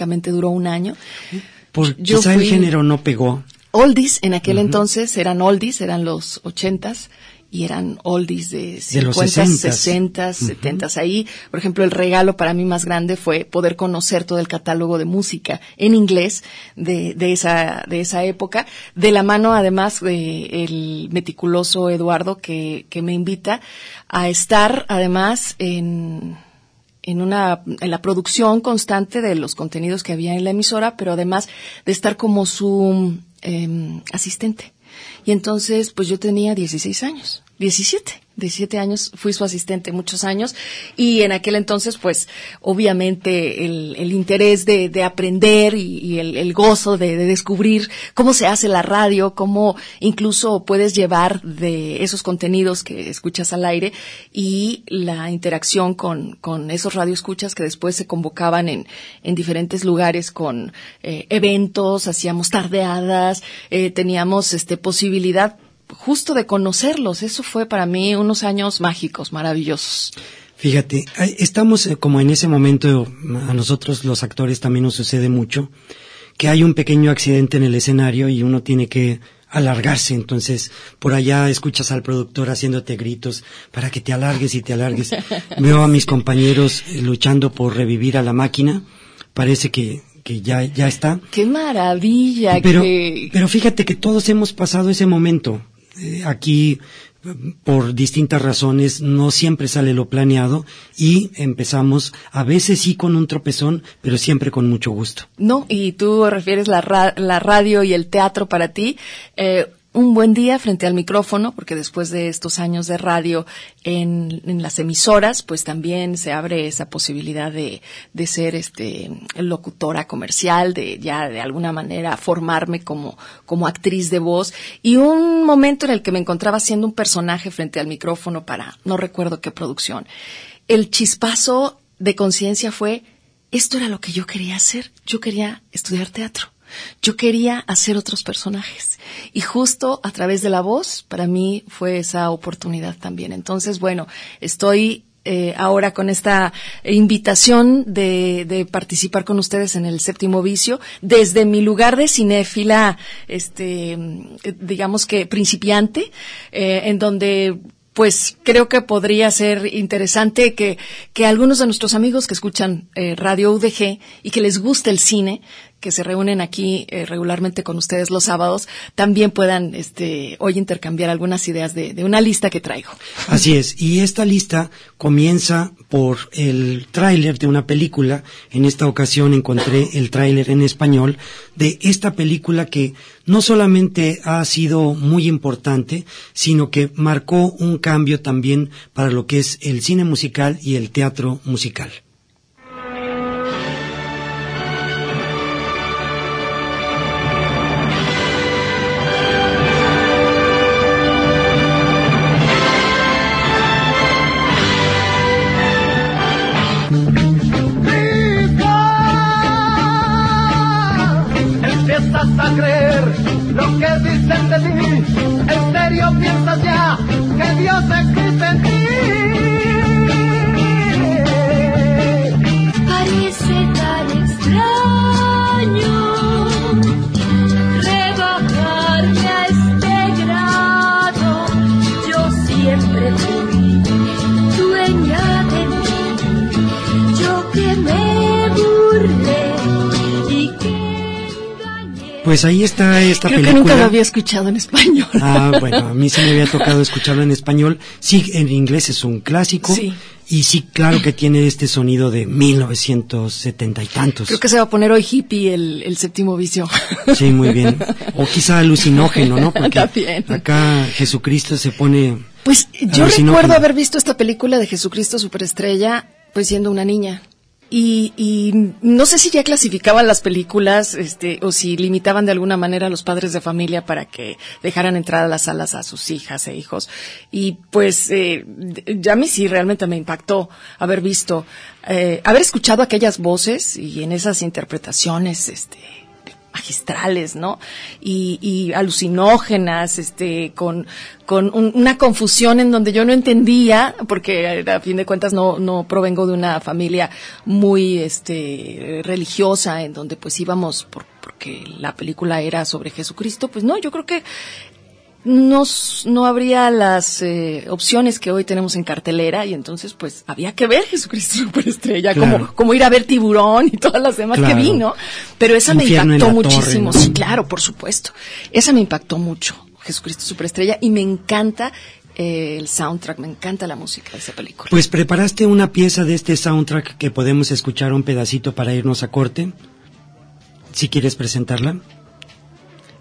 prácticamente duró un año. Por, quizá el género no pegó. Oldies, en aquel entonces eran oldies, eran los ochentas y eran oldies de 50, 60, 70. Ahí, por ejemplo, el regalo para mí más grande fue poder conocer todo el catálogo de música en inglés de, de esa, de esa época, de la mano además de el meticuloso Eduardo que, que me invita a estar además en, en una en la producción constante de los contenidos que había en la emisora, pero además de estar como su eh, asistente. Y entonces, pues yo tenía 16 años, 17. 17 años, fui su asistente muchos años y en aquel entonces, pues, obviamente el, el interés de, de, aprender y, el, el, gozo de, de, descubrir cómo se hace la radio, cómo incluso puedes llevar de esos contenidos que escuchas al aire y la interacción con, con esos radioescuchas que después se convocaban en, en diferentes lugares con eh, eventos, hacíamos tardeadas, eh, teníamos este posibilidad justo de conocerlos. Eso fue para mí unos años mágicos, maravillosos. Fíjate, estamos eh, como en ese momento, a nosotros los actores también nos sucede mucho, que hay un pequeño accidente en el escenario y uno tiene que alargarse. Entonces, por allá escuchas al productor haciéndote gritos para que te alargues y te alargues. Veo a mis compañeros eh, luchando por revivir a la máquina. Parece que, que ya, ya está. ¡Qué maravilla! Pero, pero fíjate que todos hemos pasado ese momento. Aquí por distintas razones no siempre sale lo planeado y empezamos a veces sí con un tropezón, pero siempre con mucho gusto. No, y tú refieres la, la radio y el teatro para ti. Eh, un buen día frente al micrófono, porque después de estos años de radio en, las emisoras, pues también se abre esa posibilidad de, de, ser este locutora comercial, de ya de alguna manera formarme como, como actriz de voz. Y un momento en el que me encontraba siendo un personaje frente al micrófono para no recuerdo qué producción. El chispazo de conciencia fue esto era lo que yo quería hacer. Yo quería estudiar teatro. Yo quería hacer otros personajes y justo a través de la voz para mí fue esa oportunidad también. Entonces, bueno, estoy eh, ahora con esta invitación de, de, participar con ustedes en el séptimo vicio desde mi lugar de cinéfila, este, digamos que principiante, eh, en donde pues creo que podría ser interesante que, que algunos de nuestros amigos que escuchan eh, Radio UDG y que les guste el cine que se reúnen aquí eh, regularmente con ustedes los sábados, también puedan este, hoy intercambiar algunas ideas de, de, una lista que traigo. Así es, y esta lista comienza por el tráiler de una película. En esta ocasión encontré el tráiler en español de esta película que no solamente ha sido muy importante, sino que marcó un cambio también para lo que es el cine musical y el teatro musical. Pues ahí está esta Creo película. que nunca lo había escuchado en español. Ah, bueno, a mí sí me había tocado escucharlo en español. Sí, en inglés es un clásico. Sí. Y sí, claro que tiene este sonido de 1970 y tantos. Creo que se va a poner hoy hippie el, el séptimo vicio. Sí, muy bien. O quizá alucinógeno, ¿no? Porque También. acá Jesucristo se pone. Pues yo recuerdo haber visto esta película de Jesucristo Superestrella, pues siendo una niña. Y, y, no sé si ya clasificaban las películas, este, o si limitaban de alguna manera a los padres de familia para que dejaran entrar a las salas a sus hijas e hijos. Y pues, eh, ya a mí sí realmente me impactó haber visto, eh, haber escuchado aquellas voces y en esas interpretaciones, este, magistrales, ¿no? Y, alucinógenas, este, con, con una confusión en donde yo no entendía, porque a fin de cuentas no, no provengo de una familia muy, este, religiosa, en donde pues íbamos por, porque la película era sobre Jesucristo, pues no, yo creo que no, no habría las eh, opciones que hoy tenemos en cartelera y entonces pues había que ver Jesucristo Superestrella, como, como ir a ver Tiburón y todas las demás que vi, ¿no? Pero esa me impactó muchísimo, sí, claro, por supuesto. Esa me impactó mucho, Jesucristo Superestrella, y me encanta eh, el soundtrack, me encanta la música de esa película. Pues preparaste una pieza de este soundtrack que podemos escuchar un pedacito para irnos a corte. Si quieres presentarla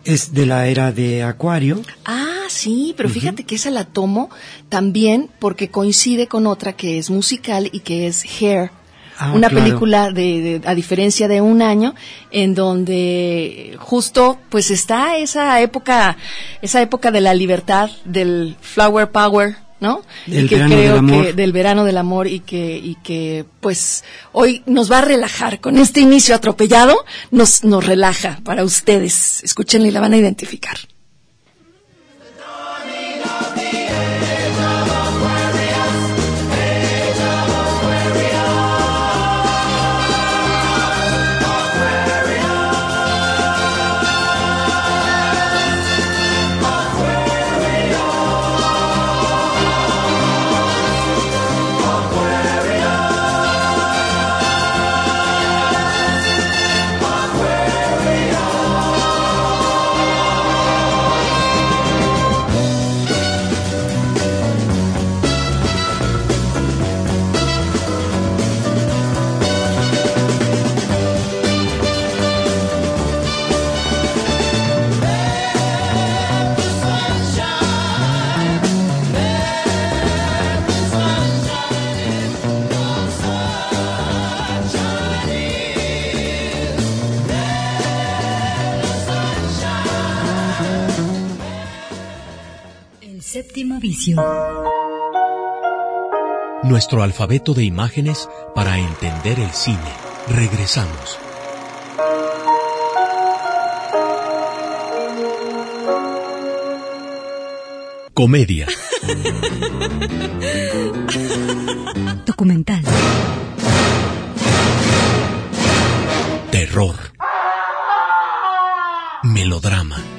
es de la era de Acuario. Ah, sí, pero fíjate que esa la tomo también porque coincide con otra que es musical y que es Hair. Ah, una película de, a diferencia de un año en donde justo pues está esa época esa época de la libertad del flower power ¿no? y que creo que del verano del amor y que y que pues hoy nos va a relajar con este inicio atropellado, nos nos relaja para ustedes. Escúchenla y la van a identificar. Nuestro alfabeto de imágenes para entender el cine. Regresamos. Comedia. Documental. Terror. Melodrama.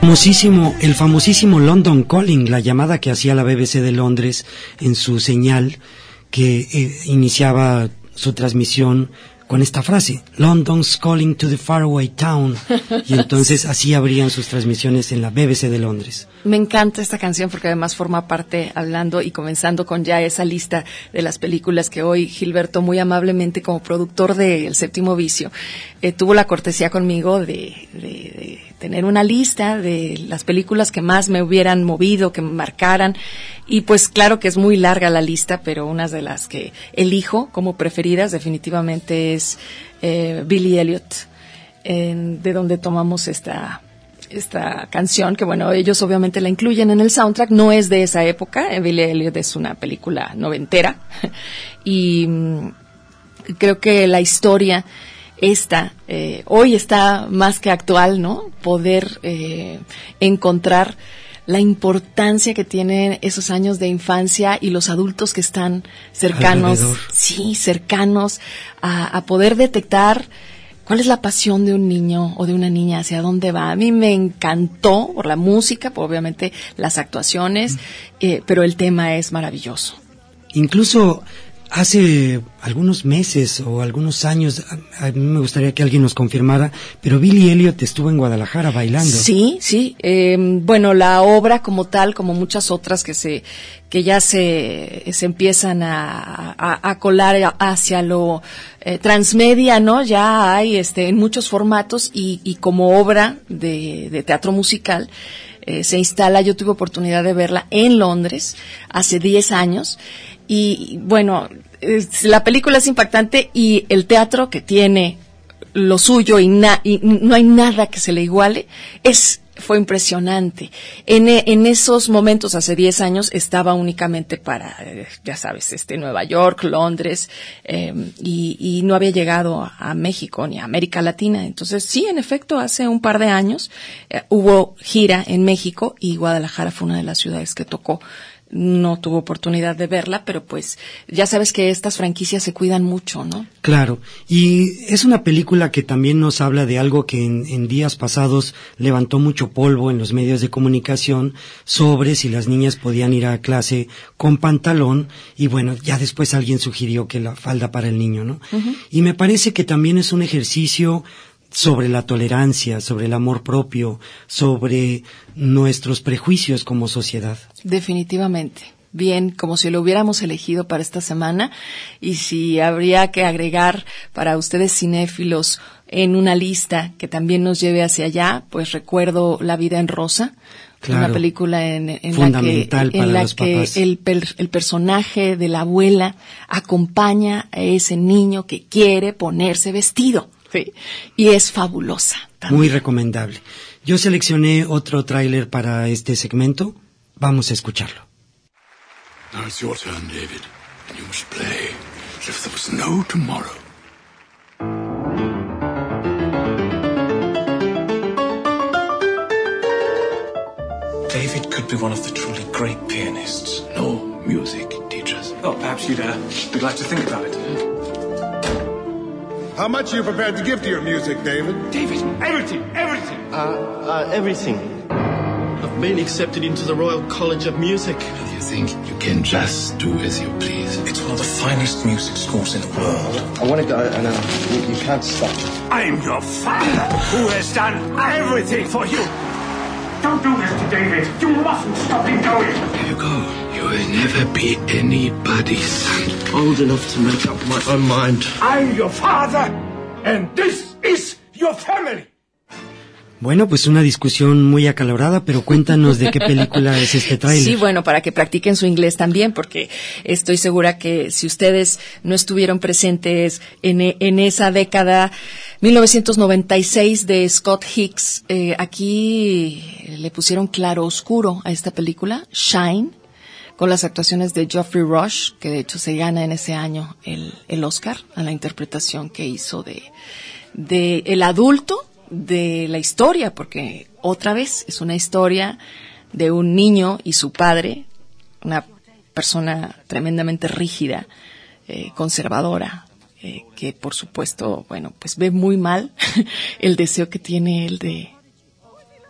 Famosísimo, el famosísimo London Calling, la llamada que hacía la BBC de Londres en su señal que eh, iniciaba su transmisión con esta frase, London's calling to the faraway town. Y entonces así abrían sus transmisiones en la BBC de Londres. Me encanta esta canción porque además forma parte, hablando y comenzando con ya esa lista de las películas que hoy Gilberto muy amablemente como productor de El Séptimo Vicio eh, tuvo la cortesía conmigo de, de, tener una lista de las películas que más me hubieran movido, que me marcaran. Y pues claro que es muy larga la lista, pero unas de las que elijo como preferidas definitivamente es eh, Billy Elliot, de donde tomamos esta esta canción, que bueno, ellos obviamente la incluyen en el soundtrack, no es de esa época, Billy Elliot es una película noventera, y mm, creo que la historia esta eh, hoy está más que actual, ¿no? Poder eh, encontrar la importancia que tienen esos años de infancia y los adultos que están cercanos, sí, cercanos a, a poder detectar ¿Cuál es la pasión de un niño o de una niña? ¿Hacia dónde va? A mí me encantó por la música, por obviamente las actuaciones, eh, pero el tema es maravilloso. Incluso hace algunos meses o algunos años, a, mí me gustaría que alguien nos confirmara, pero Billy Elliot estuvo en Guadalajara bailando. Sí, sí. eh, bueno, la obra como tal, como muchas otras que se que ya se, se empiezan a, a, a colar hacia lo eh, transmedia, ¿no? Ya hay este en muchos formatos y, y como obra de, de teatro musical eh, se instala. Yo tuve oportunidad de verla en Londres hace 10 años y bueno, la película es impactante y el teatro que tiene lo suyo y, na- y no hay nada que se le iguale, es fue impresionante. En, e- en esos momentos, hace 10 años, estaba únicamente para, eh, ya sabes, este, Nueva York, Londres, eh, y, y no había llegado a, a México ni a América Latina. Entonces, sí, en efecto, hace un par de años eh, hubo gira en México y Guadalajara fue una de las ciudades que tocó no tuvo oportunidad de verla, pero pues ya sabes que estas franquicias se cuidan mucho, ¿no? Claro, y es una película que también nos habla de algo que en, en días pasados levantó mucho polvo en los medios de comunicación sobre si las niñas podían ir a clase con pantalón y bueno, ya después alguien sugirió que la falda para el niño, ¿no? Y me parece que también es un ejercicio sobre la tolerancia, sobre el amor propio, sobre nuestros prejuicios como sociedad. Definitivamente. Bien, como si lo hubiéramos elegido para esta semana y si habría que agregar para ustedes cinéfilos en una lista que también nos lleve hacia allá, pues recuerdo La vida en rosa, Claro. una película en, en la que, en la que el, per- el personaje de la abuela acompaña a ese niño que quiere ponerse vestido. Sí. Y es fabulosa. también. Muy recomendable. Yo seleccioné otro tráiler para este segmento. Vamos a escucharlo. Now it's your turn, David, and you must play as if there was no tomorrow. David could be one of the truly great pianists. No music teachers. Well, perhaps you'd uh, be glad to think about it. How much are you prepared to give to your music, David? David, everything, everything. Uh, everything. I've been accepted into the Royal College of Music. And you think you can just do as you please. It's one of the finest music schools in the world. I want to go, and uh, you, you can't stop me. I'm your father who has done everything for you. Don't do this to David. You mustn't stop him going. There you go. You will never be anybody's son. Old enough to make up my own mind. I'm your father, and this is your family. Bueno, pues una discusión muy acalorada, pero cuéntanos de qué película es este tráiler. Sí, bueno, para que practiquen su inglés también, porque estoy segura que si ustedes no estuvieron presentes en, e- en esa década, 1996 de Scott Hicks, eh, aquí le pusieron claro oscuro a esta película, Shine, con las actuaciones de Geoffrey Rush, que de hecho se gana en ese año el, el Oscar a la interpretación que hizo de, de el adulto de la historia, porque otra vez es una historia de un niño y su padre, una persona tremendamente rígida, eh, conservadora, eh, que por supuesto, bueno, pues ve muy mal el deseo que tiene él de,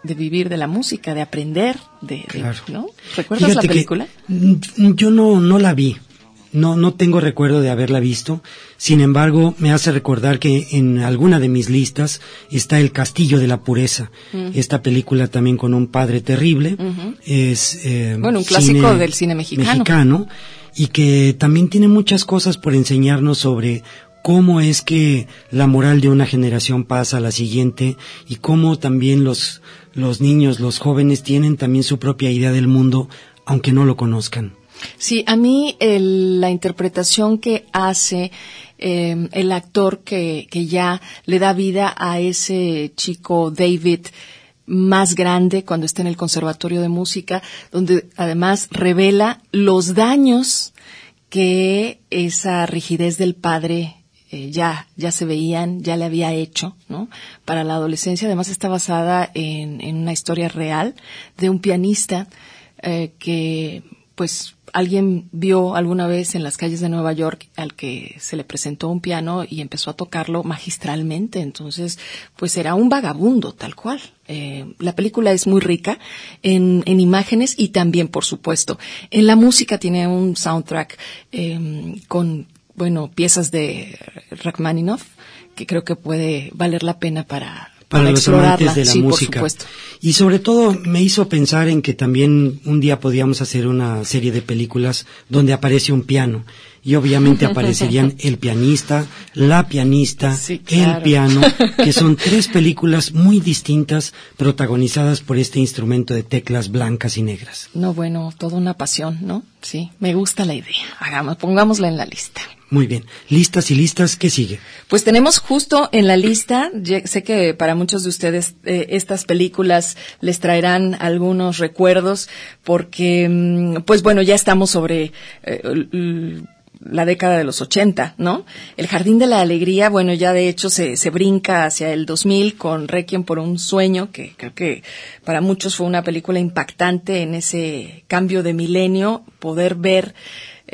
de vivir de la música, de aprender, de, de-. ¿no? ¿Recuerdas Fíjate la película? yo no, no la vi. No, no tengo recuerdo de haberla visto. Sin embargo, me hace recordar que en alguna de mis listas está El Castillo de la Pureza. Mm. Esta película también con un padre terrible. Es, eh, Bueno, un clásico del cine mexicano. mexicano, Y que también tiene muchas cosas por enseñarnos sobre cómo es que la moral de una generación pasa a la siguiente y cómo también los, los niños, los jóvenes tienen también su propia idea del mundo, aunque no lo conozcan. Sí, a mí el- la interpretación que hace eh, el actor que, que ya le da vida a ese chico David más grande cuando está en el Conservatorio de Música, donde además revela los daños que esa rigidez del padre eh, ya, ya se veían, ya le había hecho, ¿no? Para la adolescencia. Además está basada en, en una historia real de un pianista eh, que, pues, alguien vio alguna vez en las calles de Nueva York al que se le presentó un piano y empezó a tocarlo magistralmente. Entonces, pues era un vagabundo, tal cual. Eh, la película es muy rica en, en, imágenes y también, por supuesto, en la música tiene un soundtrack eh, con, bueno, piezas de Rachmaninoff que creo que puede valer la pena para, para, los amantes de la sí, música. Por supuesto. Y sobre todo me hizo pensar en que también un día podíamos hacer una serie de películas donde aparece un piano y obviamente aparecerían el pianista, la pianista, sí, claro. el piano, que son tres películas muy distintas protagonizadas por este instrumento de teclas blancas y negras. No, bueno, toda una pasión, ¿no? Sí, me gusta la idea. Hagamos, pongámosla en la lista. Muy bien. Listas y listas, ¿qué sigue? Pues tenemos justo en la lista, sé que para muchos de ustedes eh, estas películas les traerán algunos recuerdos porque, pues bueno, ya estamos sobre eh, la década de los 80, ¿no? El Jardín de la Alegría, bueno, ya de hecho se, se brinca hacia el 2000 con Requiem por un sueño, que creo que para muchos fue una película impactante en ese cambio de milenio, poder ver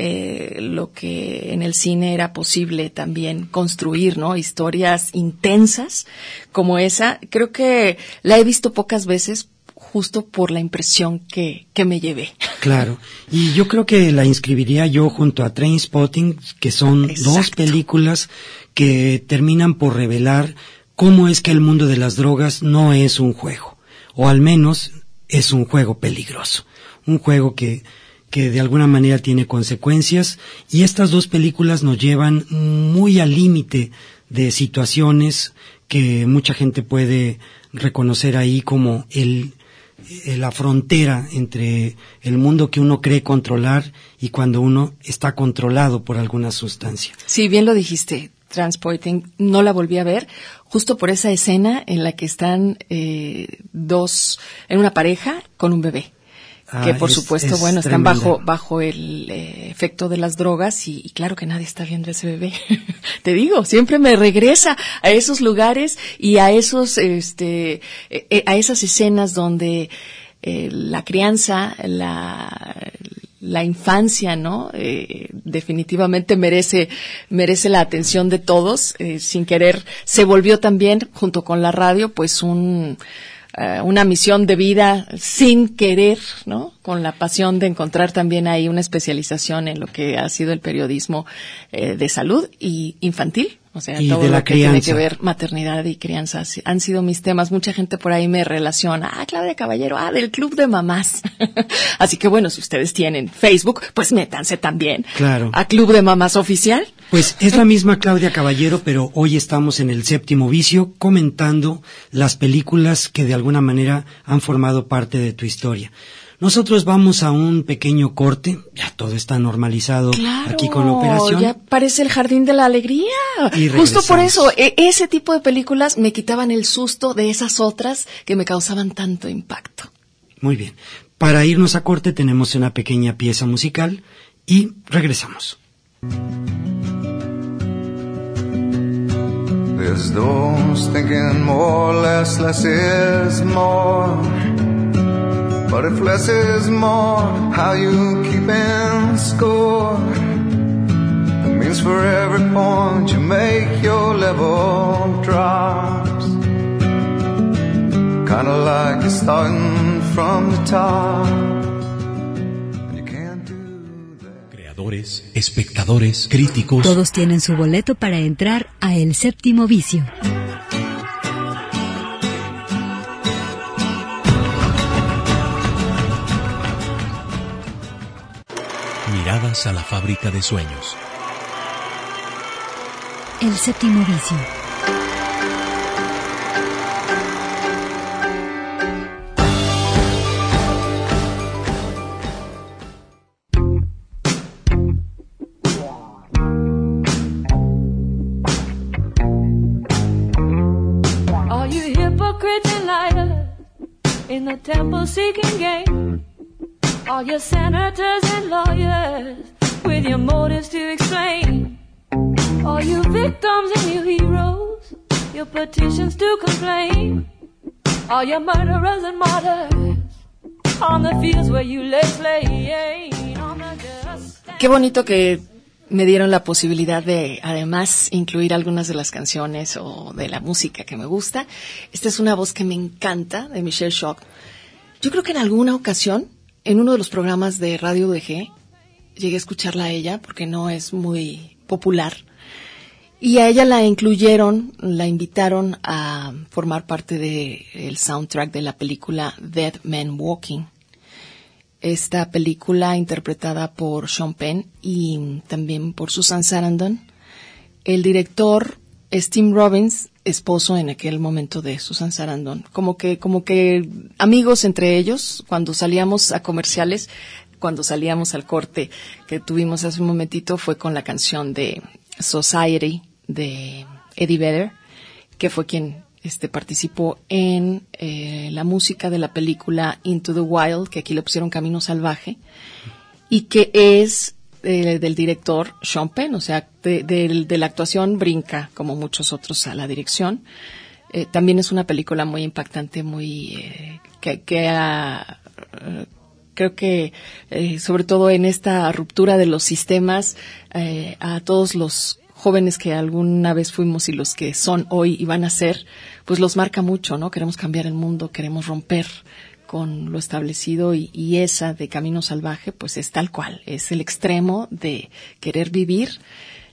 eh, lo que en el cine era posible también construir, ¿no? Historias intensas como esa. Creo que la he visto pocas veces justo por la impresión que, que me llevé. Claro. Y yo creo que la inscribiría yo junto a Train Spotting, que son Exacto. dos películas que terminan por revelar cómo es que el mundo de las drogas no es un juego, o al menos es un juego peligroso, un juego que que de alguna manera tiene consecuencias y estas dos películas nos llevan muy al límite de situaciones que mucha gente puede reconocer ahí como el la frontera entre el mundo que uno cree controlar y cuando uno está controlado por alguna sustancia. Sí, bien lo dijiste. Transporting, no la volví a ver, justo por esa escena en la que están eh, dos, en una pareja con un bebé. Ah, que por es- supuesto, es bueno, están tremenda. bajo, bajo el eh, efecto de las drogas y, y claro que nadie está viendo a ese bebé. Te digo, siempre me regresa a esos lugares y a esos, este, eh, eh, a esas escenas donde eh, la crianza, la, la infancia, ¿no? Eh, definitivamente merece, merece la atención de todos. eh, sin querer, se volvió también, junto con la radio, pues un, eh, una misión de vida sin querer, ¿no? Con la pasión de encontrar también ahí una especialización en lo que ha sido el periodismo eh, de salud y infantil. O sea, Y todo de lo la que tiene crianza. que ver maternidad y crianza han sido mis temas. Mucha gente por ahí me relaciona. Ah, Claudia Caballero, ah, del Club de Mamás. Así que bueno, si ustedes tienen Facebook, pues métanse también Claro. a Club de Mamás Oficial. Pues es la misma Claudia Caballero, pero hoy estamos en el séptimo vicio comentando las películas que de alguna manera han formado parte de tu historia. Nosotros vamos a un pequeño corte, ya todo está normalizado Claro, aquí con la operación. ya parece el jardín de la alegría. Y Justo por eso, e- ese tipo de películas me quitaban el susto de esas otras que me causaban tanto impacto. Muy bien. Para irnos a corte tenemos una pequeña pieza musical y regresamos. There's those thinking more, less, less is more. But if less is more, how you keeping score? It means for every point you make, your level drops. Kinda like you're starting from the top. And you can't do that. Creadores, espectadores, críticos. Todos tienen su boleto para entrar a El Séptimo Vicio. A la fábrica de sueños. El Séptimo Vicio. All you hypocrites and liars in the temple seeking gain. All your senators and lawyers with your motives to explain. All you victims and you heroes, your petitions to complain. All your murderers and martyrs on the fields where you lay slain. Qué bonito que me dieron la posibilidad de, además, incluir algunas de las canciones o de la música que me gusta. Esta es una voz que me encanta, de Michelle Schock. Yo creo que en alguna ocasión, en uno de los programas de Radio DG, llegué a escucharla a ella, porque no es muy popular. Y a ella la incluyeron, la invitaron a formar parte del soundtrack de la película Dead Man Walking esta película interpretada por Sean Penn y también por Susan Sarandon. El director Tim Robbins, esposo en aquel momento de Susan Sarandon. Como que, como que amigos entre ellos, cuando salíamos a comerciales, cuando salíamos al corte que tuvimos hace un momentito fue con la canción de Society de Eddie Vedder, que fue quien este, participó en eh, la música de la película Into the Wild, que aquí le pusieron Camino Salvaje, y que es eh, del director Sean Penn, o sea, de, la actuación brinca, como muchos otros, a la dirección. Eh, también es una película muy impactante, muy que, que creo que sobre todo en esta ruptura de los sistemas a todos los jóvenes que alguna vez fuimos y los que son hoy y van a ser, pues los marca mucho, ¿no? Queremos cambiar el mundo, queremos romper con lo establecido y, y, esa de Camino Salvaje, pues es tal cual, es el extremo de querer vivir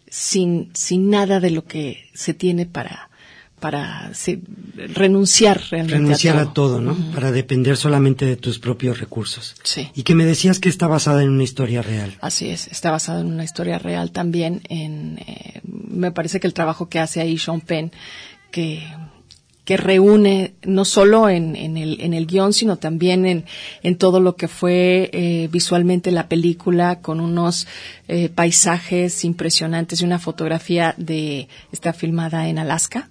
sin, sin nada de lo que se tiene para, para renunciar realmente renunciar a todo, ¿no? Para depender solamente de tus propios recursos. Sí. Y que me decías que está basada en una historia real. Así es, está basada en una historia real también. En, eh, me parece que el trabajo que hace ahí Sean Penn, que que reúne no solo en, en, el, en el guion, sino también en, en todo lo que fue eh, visualmente la película, con unos eh, paisajes impresionantes y una fotografía de, está filmada en Alaska,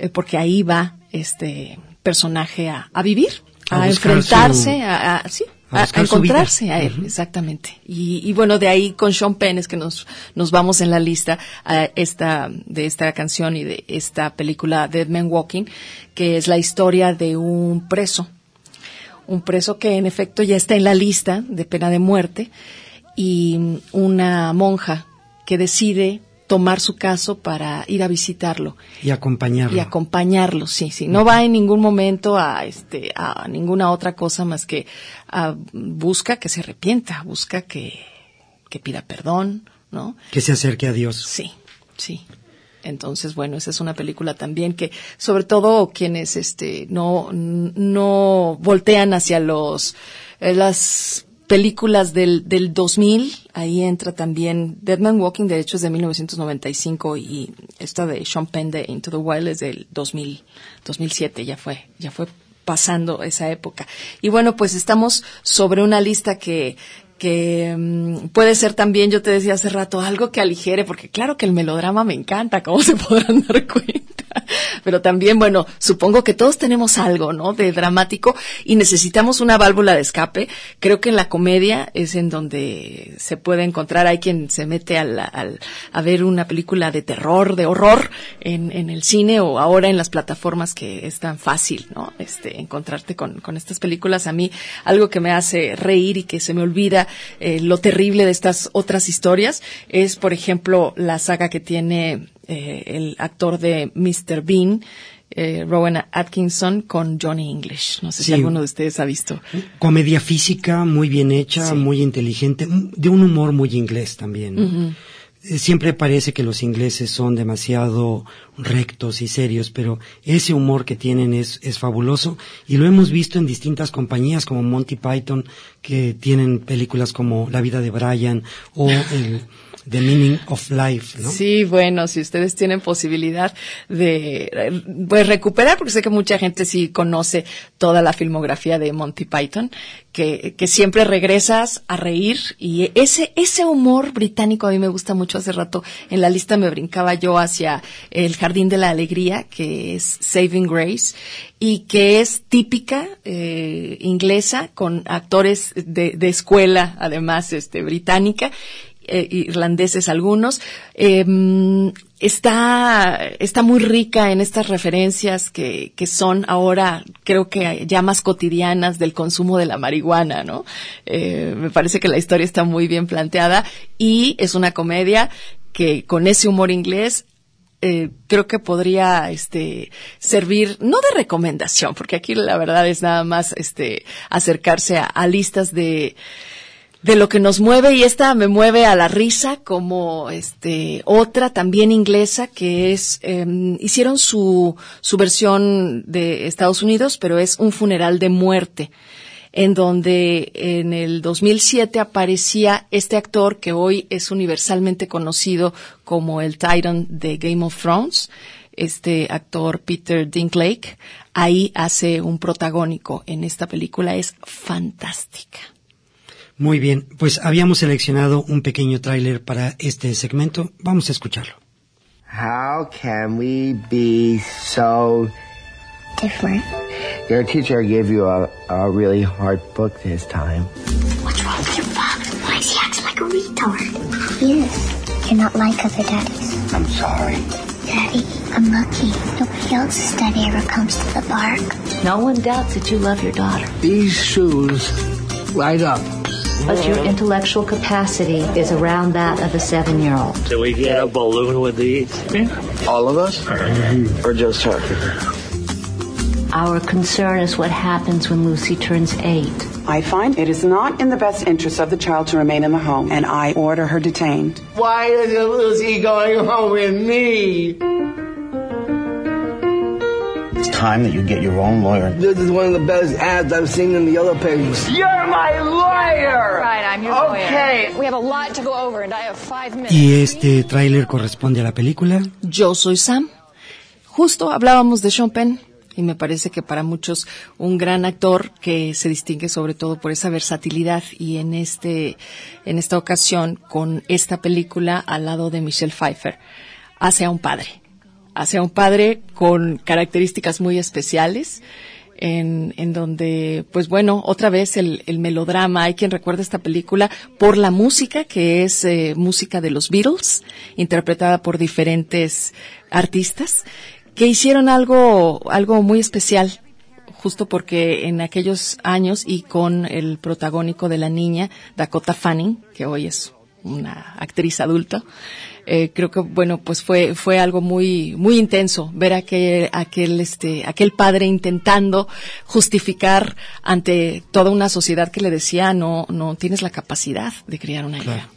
eh, porque ahí va este personaje a, a vivir, a, enfrentarse, a, a, sí, a, encontrarse a él, exactamente. Y, y, bueno, de ahí con Sean Penn es que nos, nos vamos en la lista a esta, de esta canción y de esta película Dead Man Walking, que es la historia de un preso. Un preso que en efecto ya está en la lista de pena de muerte y una monja que decide tomar su caso para ir a visitarlo. Y acompañarlo. Y acompañarlo sí sí. No va en ningún momento a este a ninguna otra cosa más que a, busca que se arrepienta busca que que pida perdón no que se acerque a Dios. Sí sí. Entonces bueno esa es una película también que sobre todo quienes este no no voltean hacia los eh, las películas del, del 2000, ahí entra también Dead Man Walking, de hecho es de 1995 y esta de Sean Penn de Into the Wild es del 2000, 2007, ya fue, ya fue pasando esa época. Y bueno, pues estamos sobre una lista que, que um, puede ser también, yo te decía hace rato, algo que aligere, porque claro que el melodrama me encanta, como se podrán dar cuenta. Pero también, bueno, supongo que todos tenemos algo, ¿no? De dramático y necesitamos una válvula de escape. Creo que en la comedia es en donde se puede encontrar. Hay quien se mete al, al, a ver una película de terror, de horror en, en el cine o ahora en las plataformas que es tan fácil, ¿no? Este, encontrarte con, con estas películas. A mí, algo que me hace reír y que se me olvida eh, lo terrible de estas otras historias es, por ejemplo, la saga que tiene eh, el actor de Mr. Bean, eh, Rowan Atkinson con Johnny English. No sé si alguno de ustedes ha visto. Comedia física muy bien hecha, muy inteligente, de un humor muy inglés también. Siempre parece que los ingleses son demasiado rectos y serios, pero ese humor que tienen es, es fabuloso. Y lo hemos visto en distintas compañías como Monty Python, que tienen películas como La vida de Brian o el The Meaning of Life, ¿no? Sí, bueno, si ustedes tienen posibilidad de pues, recuperar, porque sé que mucha gente sí conoce toda la filmografía de Monty Python, que, que siempre regresas a reír y ese, ese humor británico a mí me gusta mucho. Hace rato en la lista me brincaba yo hacia El Jardín de la Alegría, que es Saving Grace, y que es típica eh, inglesa con actores de, de escuela, además, este, británica eh, irlandeses algunos. Em, está, está muy rica en estas referencias que, que son ahora, creo que ya más cotidianas del consumo de la marihuana, ¿no? Eh, me parece que la historia está muy bien planteada y es una comedia que con ese humor inglés eh, creo que podría este servir no de recomendación porque aquí la verdad es nada más este acercarse a listas de de lo que nos mueve y esta me mueve a la risa como este otra también inglesa que es em, hicieron su su versión de Estados Unidos pero es un funeral de muerte en donde en el 2007 aparecía este actor que hoy es universalmente conocido como el Titan de Game of Thrones, este actor Peter Dinklage, ahí hace un protagónico en esta película, es fantástica. Muy bien, pues habíamos seleccionado un pequeño tráiler para este segmento. Vamos a escucharlo. How can we be so different? Your teacher gave you a, a really hard book this time. What's wrong with your father? Why is he acting like a retard? He is. You're not like other daddies. I'm sorry. Daddy, I'm lucky. Nobody else's daddy ever comes to the park. No one doubts that you love your daughter. These shoes light up. But your intellectual capacity is around that of a seven year old. Do we get a balloon with these? All of us? Uh-huh. Or just her? Our concern is what happens when Lucy turns eight. I find it is not in the best interest of the child to remain in the home, and I order her detained. Why isn't Lucy going home with me? Time that you get your own lawyer. This is one of the best ads I've seen in the yellow pages. You're my lawyer! Right, I'm your okay. lawyer. We have a lot to go over, and I have five minutes. Y este tráiler corresponde a la película. Yo soy Sam. Justo hablábamos de Sean Penn y me parece que para muchos un gran actor que se distingue sobre todo por esa versatilidad y en este en esta ocasión con esta película al lado de Michelle Pfeiffer hace a un padre hace a un padre con características muy especiales en, en donde, pues bueno, otra vez el, el melodrama. Hay quien recuerda esta película por la música, que es eh, música de los Beatles, interpretada por diferentes artistas que hicieron algo, algo muy especial, justo porque en aquellos años y con el protagónico de la niña, Dakota Fanning, que hoy es una actriz adulta, eh, creo que bueno pues fue fue algo muy muy intenso ver aquel aquel este aquel padre intentando justificar ante toda una sociedad que le decía no no tienes la capacidad de criar una Claro. hija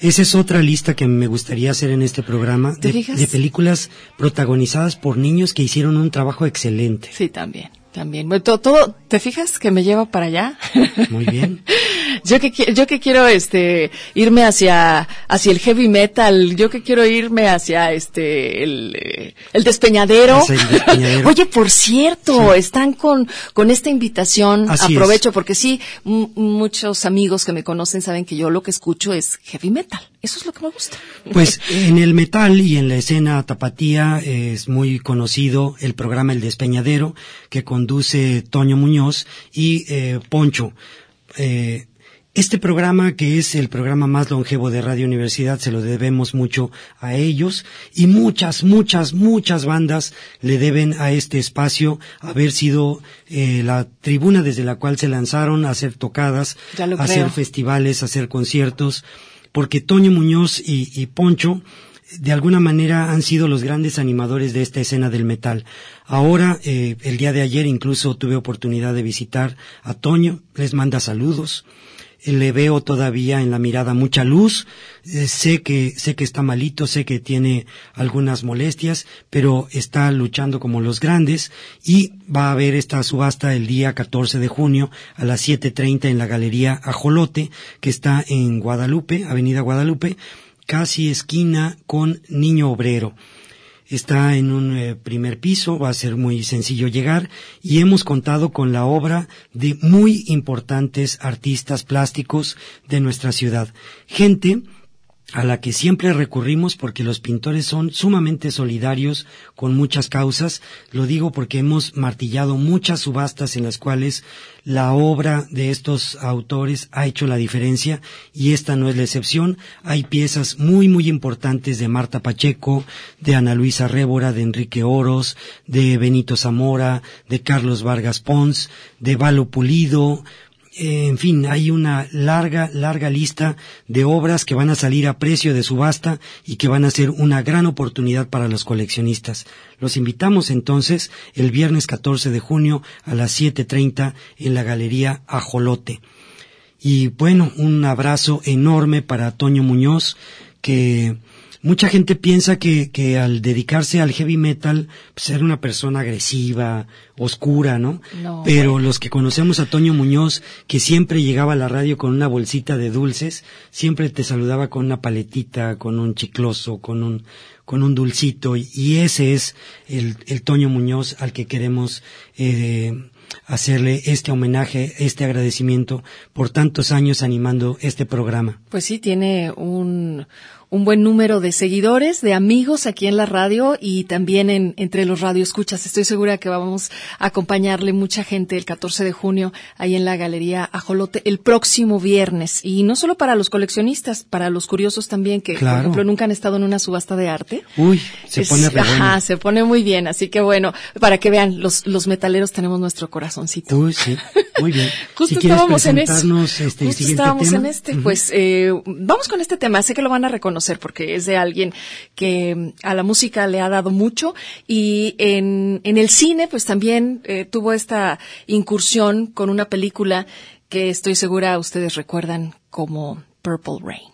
Esa es otra lista que me gustaría hacer en este programa ¿Te de, de películas protagonizadas por niños que hicieron un trabajo excelente. sí también también Bueno, todo, todo te fijas que me lleva para allá Muy bien. yo que yo que quiero este irme hacia hacia el heavy metal yo que quiero irme hacia este el, eh, el despeñadero Hacia el despeñadero. oye por cierto están con con esta invitación Así es. aprovecho porque sí muchos amigos que me conocen saben que yo lo que escucho es heavy metal eso es lo que me gusta. Pues en el metal y en la escena tapatía es muy conocido el programa El Despeñadero que conduce Toño Muñoz y eh, Poncho. Eh, este programa, que es el programa más longevo de Radio Universidad, se lo debemos mucho a ellos y muchas, muchas, muchas bandas le deben a este espacio haber sido eh, la tribuna desde la cual se lanzaron a hacer tocadas, a hacer festivales, a hacer conciertos, porque Toño Muñoz y, Poncho de alguna manera han sido los grandes animadores de esta escena del metal. Ahora, eh, el día de ayer incluso tuve oportunidad de visitar a Toño, les manda saludos. Le veo todavía en la mirada mucha luz. Eh, sé que, sé que está malito, sé que tiene algunas molestias, pero está luchando como los grandes y va a haber esta subasta el día 14 de junio a las 7.30 en la Galería Ajolote, que está en Guadalupe, Avenida Guadalupe, casi esquina con Niño Obrero. Está en un eh, primer piso, va a ser muy sencillo llegar y hemos contado con la obra de muy importantes artistas plásticos de nuestra ciudad. Gente a la que siempre recurrimos porque los pintores son sumamente solidarios con muchas causas. Lo digo porque hemos martillado muchas subastas en las cuales la obra de estos autores ha hecho la diferencia y esta no es la excepción. Hay piezas muy muy importantes de Marta Pacheco, de Ana Luisa Révora, de Enrique Oros, de Benito Zamora, de Carlos Vargas Pons, de Valo Pulido, en fin, hay una larga, larga lista de obras que van a salir a precio de subasta y que van a ser una gran oportunidad para los coleccionistas. Los invitamos entonces el viernes 14 de junio a las 7.30 en la Galería Ajolote. Y bueno, un abrazo enorme para Toño Muñoz, que mucha gente piensa que, que al dedicarse al heavy metal, pues era una persona agresiva, oscura, ¿no? No, Pero bueno. los que conocemos a Toño Muñoz, que siempre llegaba a la radio con una bolsita de dulces, siempre te saludaba con una paletita, con un chicloso, con un, con un dulcito, y, y ese es el, el Toño Muñoz al que queremos, eh, hacerle este homenaje, este agradecimiento por tantos años animando este programa. Pues sí, tiene un, un buen número de seguidores, de amigos aquí en la radio y también en, entre los radioescuchas. Estoy segura que vamos a acompañarle mucha gente el 14 de junio ahí en la Galería Ajolote el próximo viernes. Y no solo para los coleccionistas, para los curiosos también que, por ejemplo, nunca han estado en una subasta de arte. Uy, se Es- pone re bueno. Ajá, se pone muy bien. Así que bueno, para que vean, los, los metaleros tenemos nuestro corazoncito. Uy, sí, muy bien. Justo si estábamos en eso. este Justo estábamos tema. en este. Pues eh, vamos con este tema. Sé que lo van a reconocer porque es de alguien que mm, a la música le ha dado mucho y en, en el cine pues también eh, tuvo esta incursión con una película que estoy segura ustedes recuerdan como Purple Rain.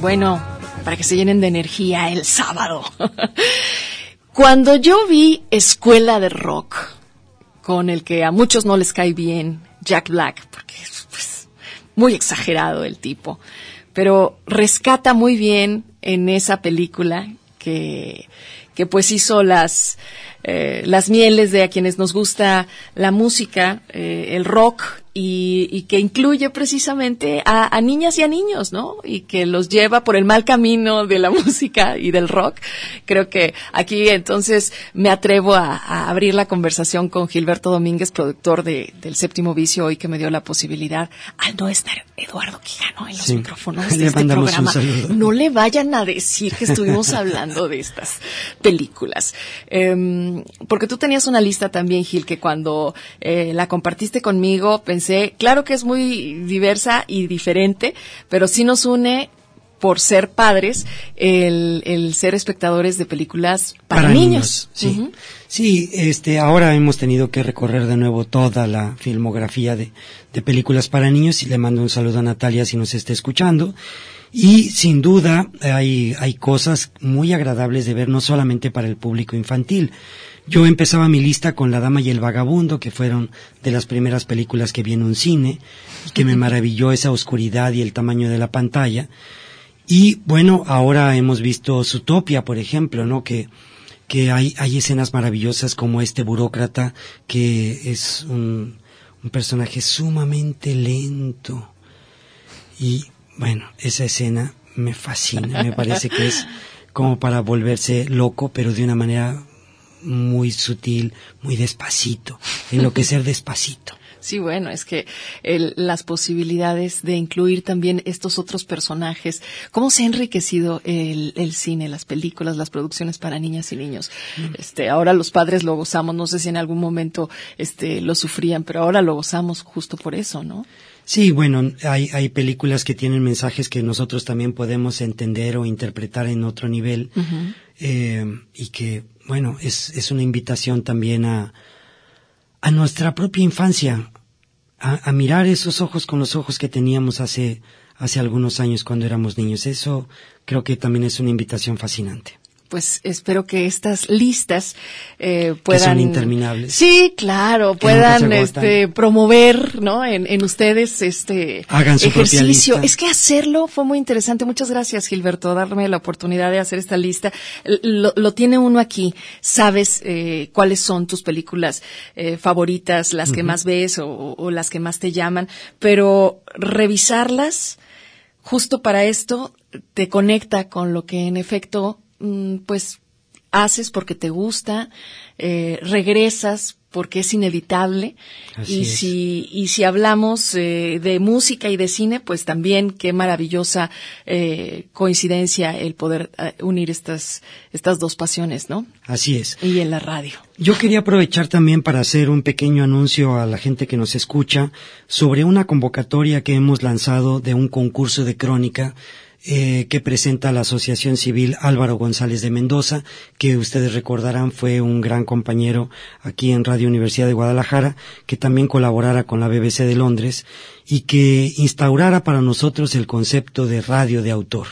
Bueno, para que se llenen de energía el sábado. Cuando yo vi Escuela de Rock, con el que a muchos no les cae bien, Jack Black, porque es pues, muy exagerado el tipo, pero rescata muy bien en esa película que, que pues hizo las, eh, las mieles de a quienes nos gusta la música, eh, el rock, y, y que incluye precisamente a, a niñas y a niños, ¿no? Y que los lleva por el mal camino de la música y del rock. Creo que aquí entonces me atrevo a, a abrir la conversación con Gilberto Domínguez, productor de, del Séptimo Vicio, hoy que me dio la posibilidad, al no estar Eduardo Quijano en los Sí. micrófonos de Le este programa, no le vayan a decir que estuvimos hablando de estas películas. Em, porque tú tenías una lista también, Gil, que cuando eh, la compartiste conmigo pensé, claro que es muy diversa y diferente, pero sí nos une por ser padres el, el ser espectadores de películas para, niños. sí. Sí, este, ahora hemos tenido que recorrer de nuevo toda la filmografía de, de películas para niños y le mando un saludo a Natalia si nos está escuchando. Y sin duda hay, hay cosas muy agradables de ver, no solamente para el público infantil. Yo empezaba mi lista con La Dama y el Vagabundo, que fueron de las primeras películas que vi en un cine, y que me maravilló esa oscuridad y el tamaño de la pantalla. Y bueno, ahora hemos visto Zootopia, por ejemplo, ¿no? Que, que hay, hay escenas maravillosas como este burócrata que es un, un personaje sumamente lento. Y bueno, esa escena me fascina, me parece que es como para volverse loco, pero de una manera muy sutil, muy despacito, enloquecer despacito. Sí, bueno, es que el, las posibilidades de incluir también estos otros personajes, cómo se ha enriquecido el, el cine, las películas, las producciones para niñas y niños. Este, ahora los padres lo gozamos, no sé si en algún momento este, lo sufrían, pero ahora lo gozamos justo por eso, ¿no? Sí, bueno, hay, hay películas que tienen mensajes que nosotros también podemos entender o interpretar en otro nivel eh, y que, bueno, es, es una invitación también a, a nuestra propia infancia, a, a mirar esos ojos con los ojos que teníamos hace, hace algunos años cuando éramos niños. Eso creo que también es una invitación fascinante pues espero que estas listas eh, puedan que son interminables. Sí claro puedan este promover no en, en ustedes este Hagan su ejercicio. es que hacerlo fue muy interesante. Muchas gracias Gilberto darme la oportunidad de hacer esta lista. Lo, lo tiene uno aquí. Sabes eh, cuáles son tus películas eh, favoritas las que uh -huh. más ves o, o las que más te llaman pero revisarlas justo para esto te conecta con lo que en efecto pues haces porque te gusta, eh, regresas porque es inevitable. Así y es. si y si hablamos eh, de música y de cine pues también qué maravillosa eh, coincidencia el poder eh, unir estas estas dos pasiones no Así es. Y en la radio. Yo quería aprovechar también para hacer un pequeño anuncio a la gente que nos escucha sobre una convocatoria que hemos lanzado de un concurso de crónica eh, que presenta la Asociación Civil Álvaro González de Mendoza, que ustedes recordarán fue un gran compañero aquí en Radio Universidad de Guadalajara, que también colaborara con la BBC de Londres y que instaurara para nosotros el concepto de radio de autor.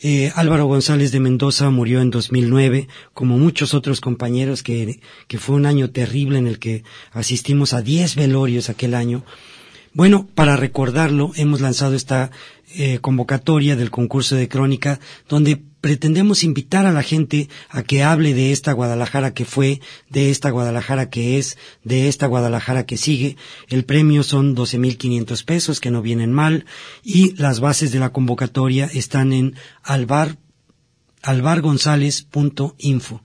Eh, Álvaro González de Mendoza murió en 2009, como muchos otros compañeros, que, fue un año terrible en el que asistimos a 10 velorios aquel año. Bueno, para recordarlo, hemos lanzado esta eh, convocatoria del concurso de crónica, donde pretendemos invitar a la gente a que hable de esta Guadalajara que fue, de esta Guadalajara que es, de esta Guadalajara que sigue. El premio son 12.500 pesos, que no vienen mal, y las bases de la convocatoria están en albargonzález.info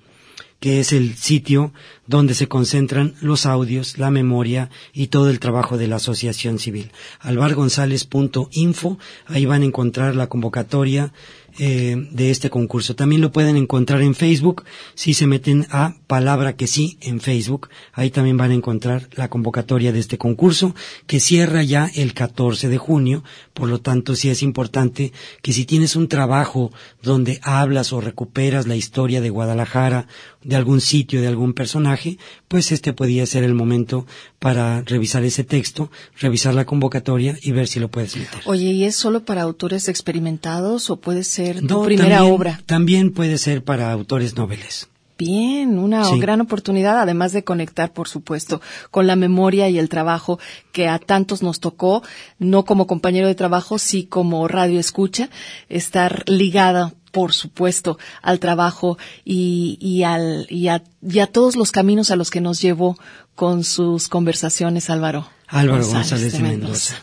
que es el sitio donde se concentran los audios, la memoria y todo el trabajo de la asociación civil. albargonzales.info, ahí van a encontrar la convocatoria eh, de este concurso. También lo pueden encontrar en Facebook, si se meten a Palabra que sí en Facebook, ahí también van a encontrar la convocatoria de este concurso, que cierra ya el 14 de junio, por lo tanto sí es importante que si tienes un trabajo donde hablas o recuperas la historia de Guadalajara, de algún sitio, de algún personaje, pues este podría ser el momento para revisar ese texto, revisar la convocatoria y ver si lo puedes meter. Oye, ¿y es solo para autores experimentados o puede ser tu No, primera también- obra? También puede ser para autores noveles. Bien, una Sí. gran oportunidad, además de conectar, por supuesto, con la memoria y el trabajo que a tantos nos tocó, no como compañero de trabajo, sí como radio escucha, estar ligada, por supuesto, al trabajo y, y, al, y, a, y a todos los caminos a los que nos llevó con sus conversaciones, Álvaro. Álvaro González, de Mendoza.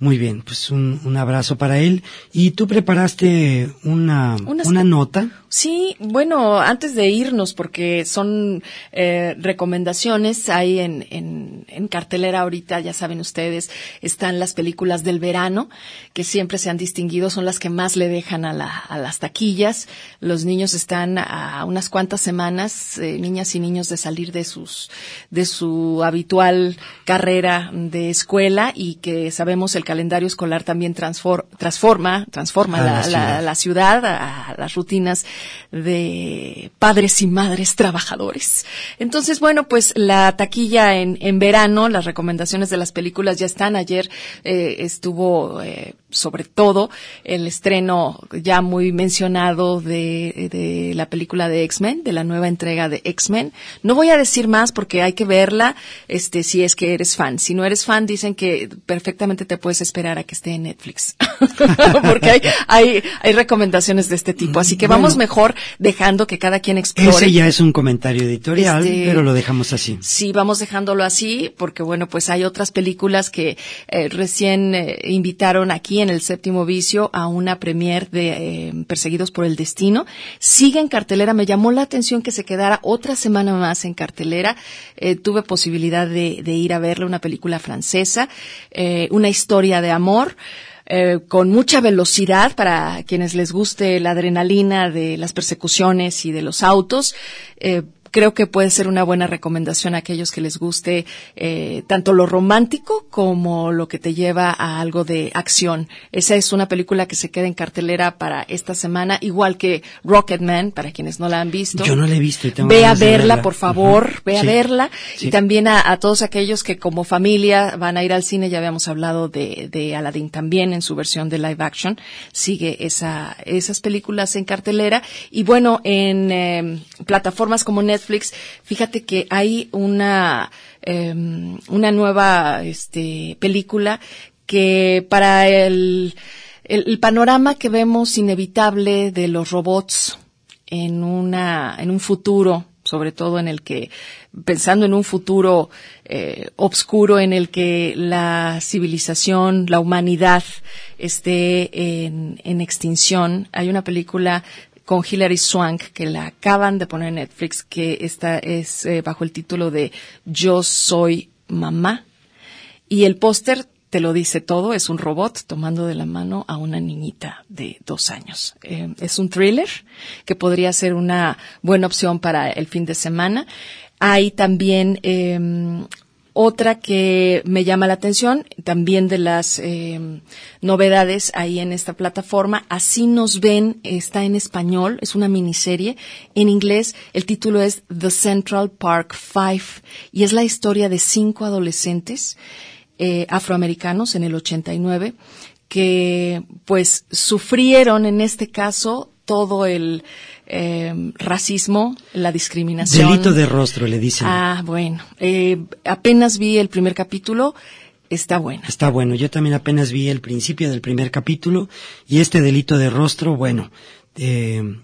Muy bien, pues un, un abrazo para él. ¿Y tú preparaste una, una nota? Sí, bueno, antes de irnos, porque son eh, recomendaciones, hay en, en, en cartelera ahorita, ya saben ustedes, están las películas del verano, que siempre se han distinguido, son las que más le dejan a, la, a las taquillas. Los niños están a unas cuantas semanas, eh, niñas y niños, de salir de sus, de su habitual carrera de escuela y que sabemos el calendario escolar también transfor- transforma, transforma A la la, la, ciudad. la ciudad, a las rutinas de padres y madres trabajadores. Entonces, bueno, pues la taquilla en, en verano, las recomendaciones de las películas ya están. Ayer eh, estuvo eh, sobre todo el estreno ya muy mencionado de, de la película de X-Men, de la nueva entrega de X-Men. No voy a decir más porque hay que verla, este, si es que eres fan. Si no eres fan, dicen que perfectamente te puedes esperar a que esté en Netflix. porque hay, hay, hay recomendaciones de este tipo. Así que vamos mejor dejando que cada quien explore. Ese ya es un comentario editorial, Este, pero lo dejamos así. Sí, vamos dejándolo así, porque bueno, pues hay otras películas que eh, recién eh, invitaron aquí en el séptimo vicio a una premier de eh, Perseguidos por el Destino. Sigue en cartelera, me llamó la atención que se quedara otra semana más en cartelera. Eh, tuve posibilidad de, ir a verla, una película francesa, eh, una historia de amor. con mucha velocidad para quienes les guste la adrenalina de las persecuciones y de los autos. Creo que puede ser una buena recomendación a aquellos que les guste eh, tanto lo romántico como lo que te lleva a algo de acción. Esa es una película que se queda en cartelera para esta semana, igual que Rocketman, para quienes no la han visto. Yo no la he visto y tengo Ve a verla, verla. por favor, ve a Sí. verla. Sí. Y también a, a todos aquellos que como familia van a ir al cine, ya habíamos hablado de, de Aladdin también en su versión de live action. Sigue esa, esas películas en cartelera. Y bueno, en eh, plataformas como Netflix, fíjate que hay una, eh, una nueva este, película que para el, el, panorama que vemos inevitable de los robots en una, en un futuro, sobre todo en el que, pensando en un futuro eh, obscuro en el que la civilización, la humanidad esté en, en extinción, hay una película con Hilary Swank que la acaban de poner en Netflix que esta es eh, bajo el título de Yo soy mamá y el póster te lo dice todo, es un robot tomando de la mano a una niñita de dos años. Eh, es un thriller que podría ser una buena opción para el fin de semana. Hay también eh, otra que me llama la atención, también de las eh, novedades ahí en esta plataforma. Así nos ven, está en español, es una miniserie. En inglés, el título es The Central Park Five y es la historia de cinco adolescentes eh, afroamericanos en el 89 que pues sufrieron en este caso todo el eh, racismo, la discriminación. Delito de rostro, le dicen. Ah, bueno. Eh, apenas vi el primer capítulo. Está buena. Está bueno. Yo también apenas vi el principio del primer capítulo y este delito de rostro, bueno, eh,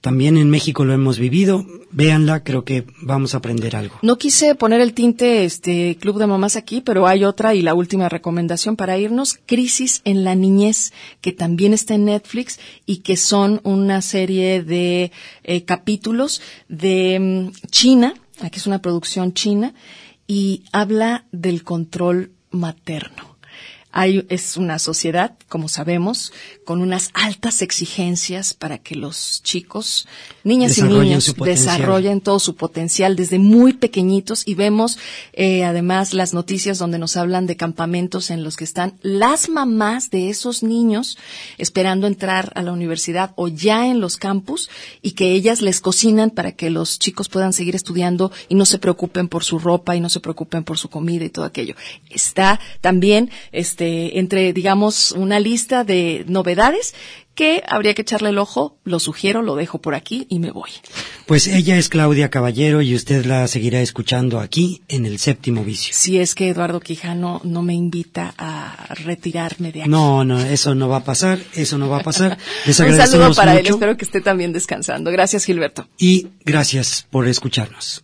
también en México lo hemos vivido. Véanla, creo que vamos a aprender algo. No quise poner el tinte este Club de Mamás aquí, pero hay otra y la última recomendación para irnos, Crisis en la niñez, que también está en Netflix y que son una serie de eh, capítulos de mm, China, aquí es una producción china y habla del control materno. Hay, es una sociedad, como sabemos, con unas altas exigencias para que los chicos, niñas y niños, desarrollen todo su potencial desde muy pequeñitos y vemos eh, además las noticias donde nos hablan de campamentos en los que están las mamás de esos niños esperando entrar a la universidad o ya en los campus y que ellas les cocinan para que los chicos puedan seguir estudiando y no se preocupen por su ropa y no se preocupen por su comida y todo aquello. Está también este entre digamos una lista de novedades que habría que echarle el ojo, lo sugiero, lo dejo por aquí y me voy. Pues ella es Claudia Caballero y usted la seguirá escuchando aquí en el séptimo vicio. Si es que Eduardo Quijano no me invita a retirarme de aquí. No, no, eso no va a pasar, eso no va a pasar. Les Un saludo para él, espero que esté también descansando. Gracias, Gilberto. y gracias por escucharnos.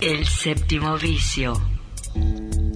El séptimo vicio.